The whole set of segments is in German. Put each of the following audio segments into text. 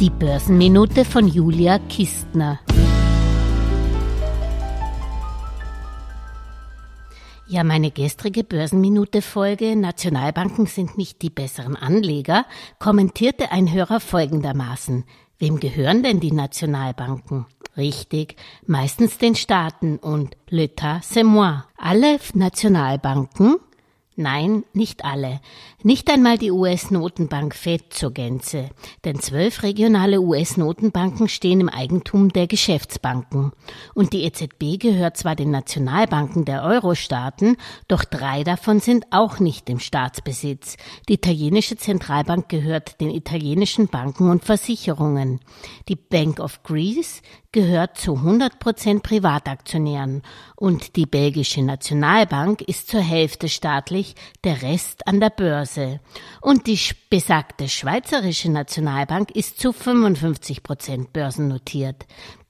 Die Börsenminute von Julia Kistner. Ja, meine gestrige Börsenminute-Folge Nationalbanken sind nicht die besseren Anleger kommentierte ein Hörer folgendermaßen. Wem gehören denn die Nationalbanken? Richtig, meistens den Staaten und l'État c'est moi. Alle Nationalbanken Nein, nicht alle. Nicht einmal die US-Notenbank Fed zur Gänze. Denn zwölf regionale US-Notenbanken stehen im Eigentum der Geschäftsbanken. Und die EZB gehört zwar den Nationalbanken der Euro-Staaten, doch drei davon sind auch nicht im Staatsbesitz. Die italienische Zentralbank gehört den italienischen Banken und Versicherungen. Die Bank of Greece gehört zu 100 Prozent Privataktionären und die belgische Nationalbank ist zur Hälfte staatlich, der Rest an der Börse. Und die besagte schweizerische Nationalbank ist zu 55 Prozent börsennotiert.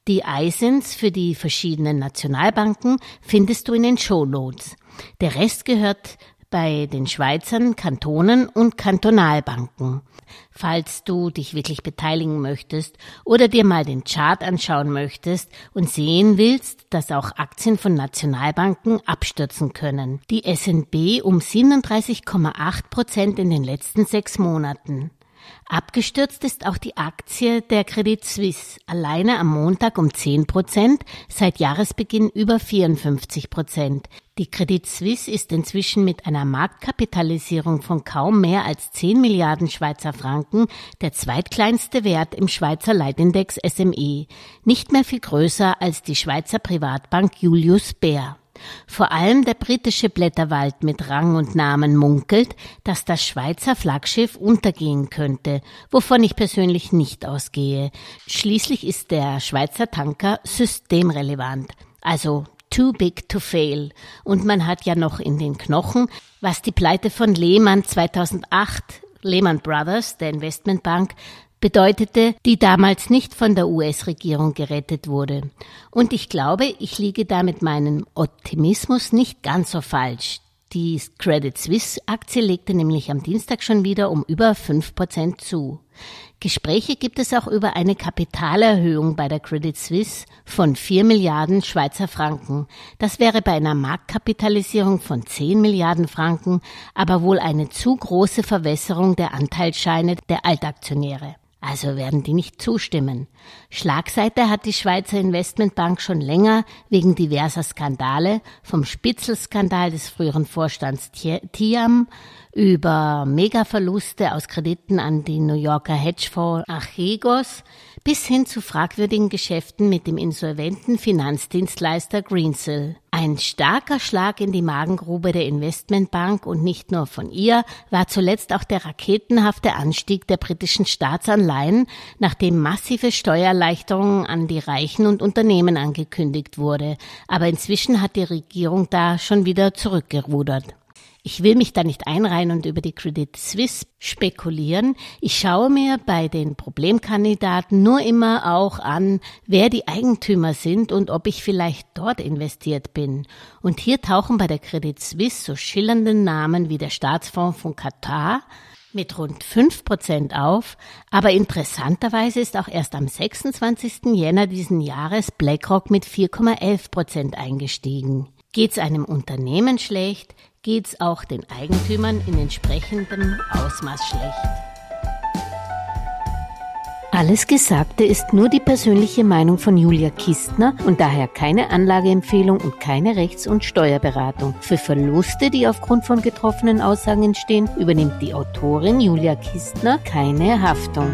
Die Eisens für die verschiedenen Nationalbanken findest du in den Shownotes. Der Rest gehört bei den Schweizern, Kantonen und Kantonalbanken. Falls du dich wirklich beteiligen möchtest oder dir mal den Chart anschauen möchtest und sehen willst, dass auch Aktien von Nationalbanken abstürzen können. Die SNB um 37,8 Prozent in den letzten sechs Monaten. Abgestürzt ist auch die Aktie der Credit Suisse, alleine am Montag um 10 Prozent, seit Jahresbeginn über 54 Prozent. Die Credit Suisse ist inzwischen mit einer Marktkapitalisierung von kaum mehr als 10 Milliarden Schweizer Franken der zweitkleinste Wert im Schweizer Leitindex SME, nicht mehr viel größer als die Schweizer Privatbank Julius Baer. Vor allem der britische Blätterwald mit Rang und Namen munkelt, dass das Schweizer Flaggschiff untergehen könnte, wovon ich persönlich nicht ausgehe. Schließlich ist der Schweizer Tanker systemrelevant, also too big to fail. Und man hat ja noch in den Knochen, was die Pleite von Lehmann 2008 Lehman Brothers, der Investmentbank, bedeutete, die damals nicht von der US-Regierung gerettet wurde. Und ich glaube, ich liege da mit meinem Optimismus nicht ganz so falsch. Die Credit Suisse Aktie legte nämlich am Dienstag schon wieder um über fünf Prozent zu. Gespräche gibt es auch über eine Kapitalerhöhung bei der Credit Suisse von 4 Milliarden Schweizer Franken. Das wäre bei einer Marktkapitalisierung von 10 Milliarden Franken aber wohl eine zu große Verwässerung der Anteilsscheine der Altaktionäre. Also werden die nicht zustimmen. Schlagseite hat die Schweizer Investmentbank schon länger wegen diverser Skandale, vom Spitzelskandal des früheren Vorstands Tiam über Megaverluste aus Krediten an die New Yorker Hedgefonds Archegos bis hin zu fragwürdigen Geschäften mit dem insolventen Finanzdienstleister Greensill. Ein starker Schlag in die Magengrube der Investmentbank und nicht nur von ihr war zuletzt auch der raketenhafte Anstieg der britischen Staatsanleihen, nachdem massive Steuererleichterungen an die Reichen und Unternehmen angekündigt wurde. Aber inzwischen hat die Regierung da schon wieder zurückgerudert. Ich will mich da nicht einreihen und über die Credit Suisse spekulieren. Ich schaue mir bei den Problemkandidaten nur immer auch an, wer die Eigentümer sind und ob ich vielleicht dort investiert bin. Und hier tauchen bei der Credit Suisse so schillernde Namen wie der Staatsfonds von Katar, mit rund fünf Prozent auf, aber interessanterweise ist auch erst am 26. Jänner diesen Jahres BlackRock mit 4,11 Prozent eingestiegen. Geht's einem Unternehmen schlecht, geht's auch den Eigentümern in entsprechendem Ausmaß schlecht. Alles Gesagte ist nur die persönliche Meinung von Julia Kistner und daher keine Anlageempfehlung und keine Rechts- und Steuerberatung. Für Verluste, die aufgrund von getroffenen Aussagen entstehen, übernimmt die Autorin Julia Kistner keine Haftung.